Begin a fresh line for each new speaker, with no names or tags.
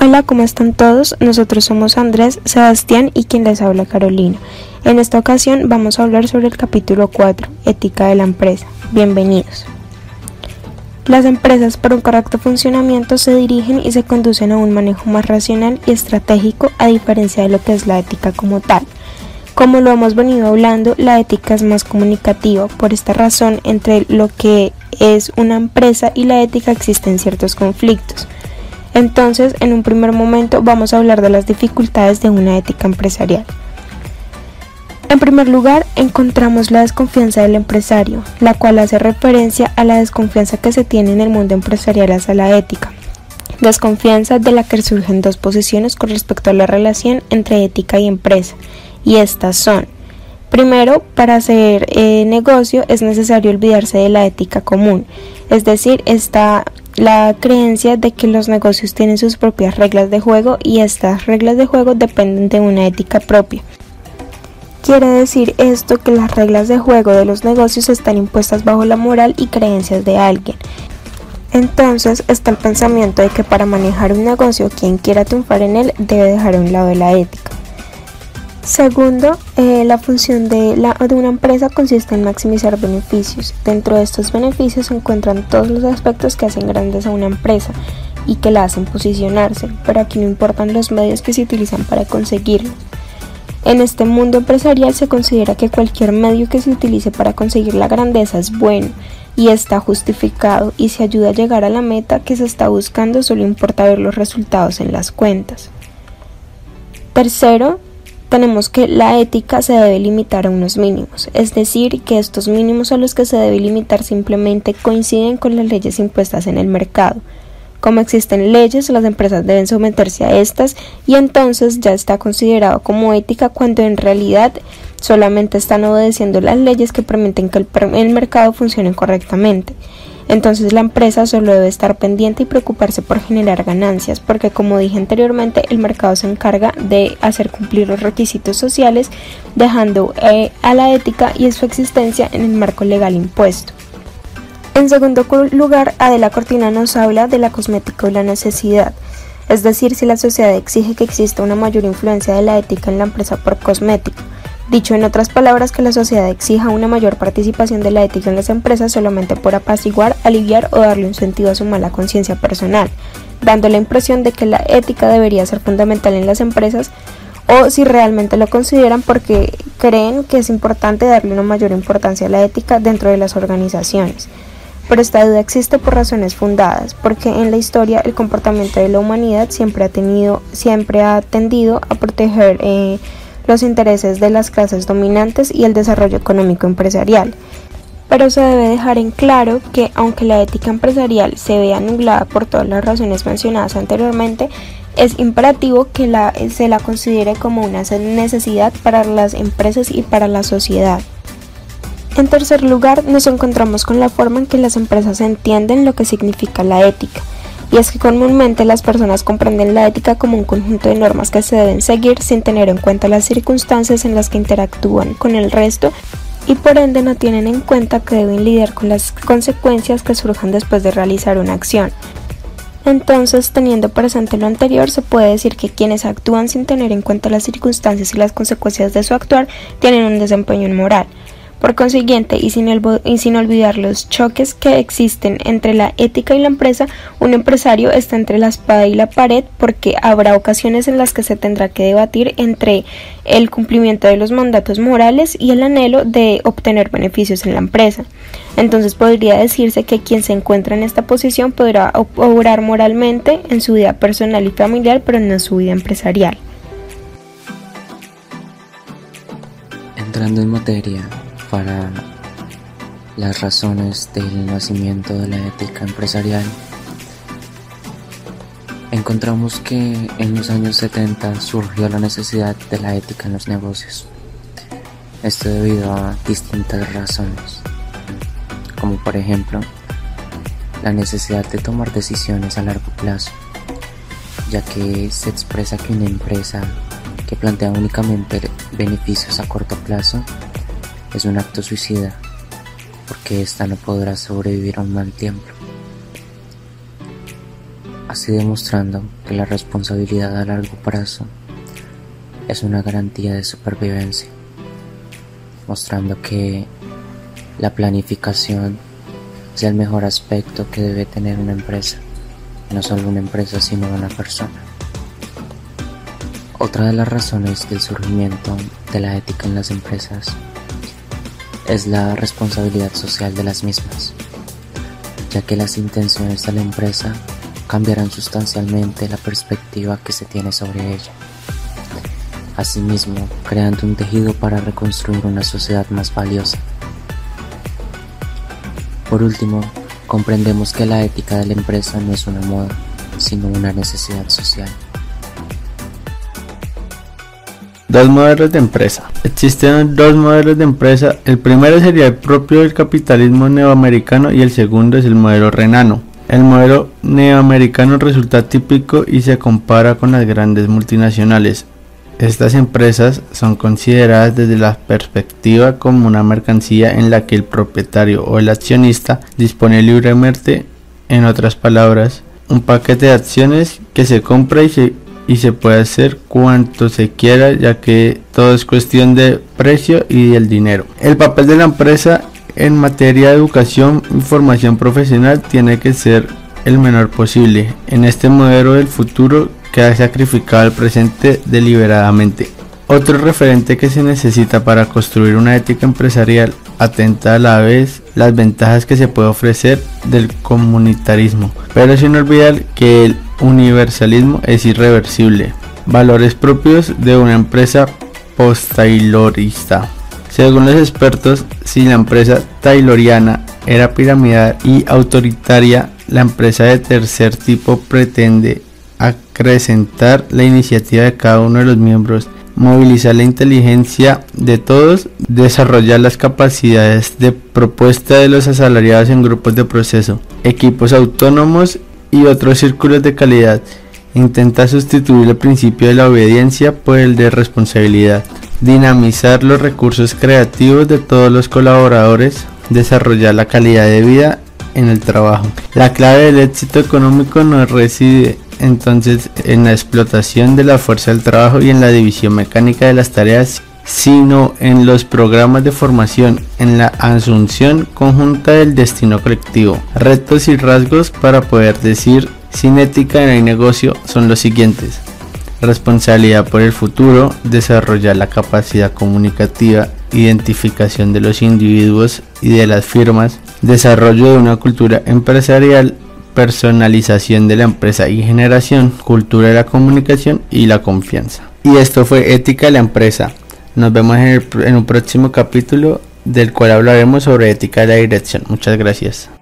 Hola, ¿cómo están todos? Nosotros somos Andrés, Sebastián y quien les habla Carolina. En esta ocasión vamos a hablar sobre el capítulo 4, Ética de la empresa. Bienvenidos. Las empresas por un correcto funcionamiento se dirigen y se conducen a un manejo más racional y estratégico a diferencia de lo que es la ética como tal. Como lo hemos venido hablando, la ética es más comunicativa. Por esta razón, entre lo que es una empresa y la ética existen ciertos conflictos. Entonces, en un primer momento vamos a hablar de las dificultades de una ética empresarial. En primer lugar, encontramos la desconfianza del empresario, la cual hace referencia a la desconfianza que se tiene en el mundo empresarial hacia la ética. Desconfianza de la que surgen dos posiciones con respecto a la relación entre ética y empresa, y estas son Primero, para hacer eh, negocio es necesario olvidarse de la ética común, es decir, está la creencia de que los negocios tienen sus propias reglas de juego y estas reglas de juego dependen de una ética propia. Quiere decir esto que las reglas de juego de los negocios están impuestas bajo la moral y creencias de alguien. Entonces está el pensamiento de que para manejar un negocio quien quiera triunfar en él debe dejar a un lado la ética. Segundo, eh, la función de, la, de una empresa consiste en maximizar beneficios. Dentro de estos beneficios se encuentran todos los aspectos que hacen grandes a una empresa y que la hacen posicionarse, pero aquí no importan los medios que se utilizan para conseguirlo. En este mundo empresarial se considera que cualquier medio que se utilice para conseguir la grandeza es bueno y está justificado y se ayuda a llegar a la meta que se está buscando, solo importa ver los resultados en las cuentas. Tercero, tenemos que la ética se debe limitar a unos mínimos, es decir, que estos mínimos a los que se debe limitar simplemente coinciden con las leyes impuestas en el mercado. Como existen leyes, las empresas deben someterse a estas y entonces ya está considerado como ética cuando en realidad solamente están obedeciendo las leyes que permiten que el, el mercado funcione correctamente. Entonces la empresa solo debe estar pendiente y preocuparse por generar ganancias, porque como dije anteriormente, el mercado se encarga de hacer cumplir los requisitos sociales, dejando eh, a la ética y su existencia en el marco legal impuesto. En segundo lugar, Adela Cortina nos habla de la cosmética y la necesidad. Es decir, si la sociedad exige que exista una mayor influencia de la ética en la empresa por cosmético, Dicho en otras palabras, que la sociedad exija una mayor participación de la ética en las empresas solamente por apaciguar, aliviar o darle un sentido a su mala conciencia personal, dando la impresión de que la ética debería ser fundamental en las empresas o si realmente lo consideran porque creen que es importante darle una mayor importancia a la ética dentro de las organizaciones. Pero esta duda existe por razones fundadas, porque en la historia el comportamiento de la humanidad siempre ha tenido, siempre ha tendido a proteger eh, los intereses de las clases dominantes y el desarrollo económico empresarial. Pero se debe dejar en claro que aunque la ética empresarial se vea anulada por todas las razones mencionadas anteriormente, es imperativo que se la considere como una necesidad para las empresas y para la sociedad. En tercer lugar, nos encontramos con la forma en que las empresas entienden lo que significa la ética y es que comúnmente las personas comprenden la ética como un conjunto de normas que se deben seguir sin tener en cuenta las circunstancias en las que interactúan con el resto y por ende no tienen en cuenta que deben lidiar con las consecuencias que surjan después de realizar una acción. Entonces, teniendo presente lo anterior, se puede decir que quienes actúan sin tener en cuenta las circunstancias y las consecuencias de su actuar tienen un desempeño inmoral. Por consiguiente, y sin, olvidar los choques que existen entre la ética y la empresa, un empresario está entre la espada y la pared porque habrá ocasiones en las que se tendrá que debatir entre el cumplimiento de los mandatos morales y el anhelo de obtener beneficios en la empresa. Entonces podría decirse que quien se encuentra en esta posición podrá obrar moralmente en su vida personal y familiar, pero no en su vida empresarial.
Entrando en materia, para las razones del nacimiento de la ética empresarial, encontramos que en los años 70 surgió la necesidad de la ética en los negocios. Esto debido a distintas razones, como por ejemplo la necesidad de tomar decisiones a largo plazo, ya que se expresa que una empresa que plantea únicamente beneficios a corto plazo es un acto suicida, porque ésta no podrá sobrevivir a un mal tiempo. así demostrando que la responsabilidad a largo plazo es una garantía de supervivencia, mostrando que la planificación es el mejor aspecto que debe tener una empresa, no solo una empresa sino una persona. Otra de las razones del surgimiento de la ética en las empresas es la responsabilidad social de las mismas, ya que las intenciones de la empresa cambiarán sustancialmente la perspectiva que se tiene sobre ella. Asimismo, creando un tejido para reconstruir una sociedad más valiosa. Por último, comprendemos que la ética de la empresa no es una moda, sino una necesidad social.
Dos modelos de empresa. Existen dos modelos de empresa. El primero sería el propio del capitalismo neoamericano y el segundo es el modelo renano. El modelo neoamericano resulta típico y se compara con las grandes multinacionales. Estas empresas son consideradas desde la perspectiva como una mercancía en la que el propietario o el accionista dispone libremente, en otras palabras, un paquete de acciones que se compra y se y se puede hacer cuanto se quiera ya que todo es cuestión de precio y del dinero. El papel de la empresa en materia de educación y formación profesional tiene que ser el menor posible. En este modelo del futuro que ha sacrificado el presente deliberadamente. Otro referente que se necesita para construir una ética empresarial atenta a la vez las ventajas que se puede ofrecer del comunitarismo, pero sin olvidar que el universalismo es irreversible. Valores propios de una empresa post-taylorista. Según los expertos, si la empresa tayloriana era piramidal y autoritaria, la empresa de tercer tipo pretende acrecentar la iniciativa de cada uno de los miembros, movilizar la inteligencia de todos, desarrollar las capacidades de propuesta de los asalariados en grupos de proceso, equipos autónomos y otros círculos de calidad. Intenta sustituir el principio de la obediencia por el de responsabilidad. Dinamizar los recursos creativos de todos los colaboradores. Desarrollar la calidad de vida en el trabajo. La clave del éxito económico no reside entonces en la explotación de la fuerza del trabajo y en la división mecánica de las tareas, sino en los programas de formación, en la asunción conjunta del destino colectivo. Retos y rasgos para poder decir sin ética en el negocio son los siguientes. Responsabilidad por el futuro, desarrollar la capacidad comunicativa, identificación de los individuos y de las firmas, desarrollo de una cultura empresarial, personalización de la empresa y generación, cultura de la comunicación y la confianza. Y esto fue Ética de la Empresa. Nos vemos en, en un próximo capítulo del cual hablaremos sobre ética de la dirección. Muchas gracias.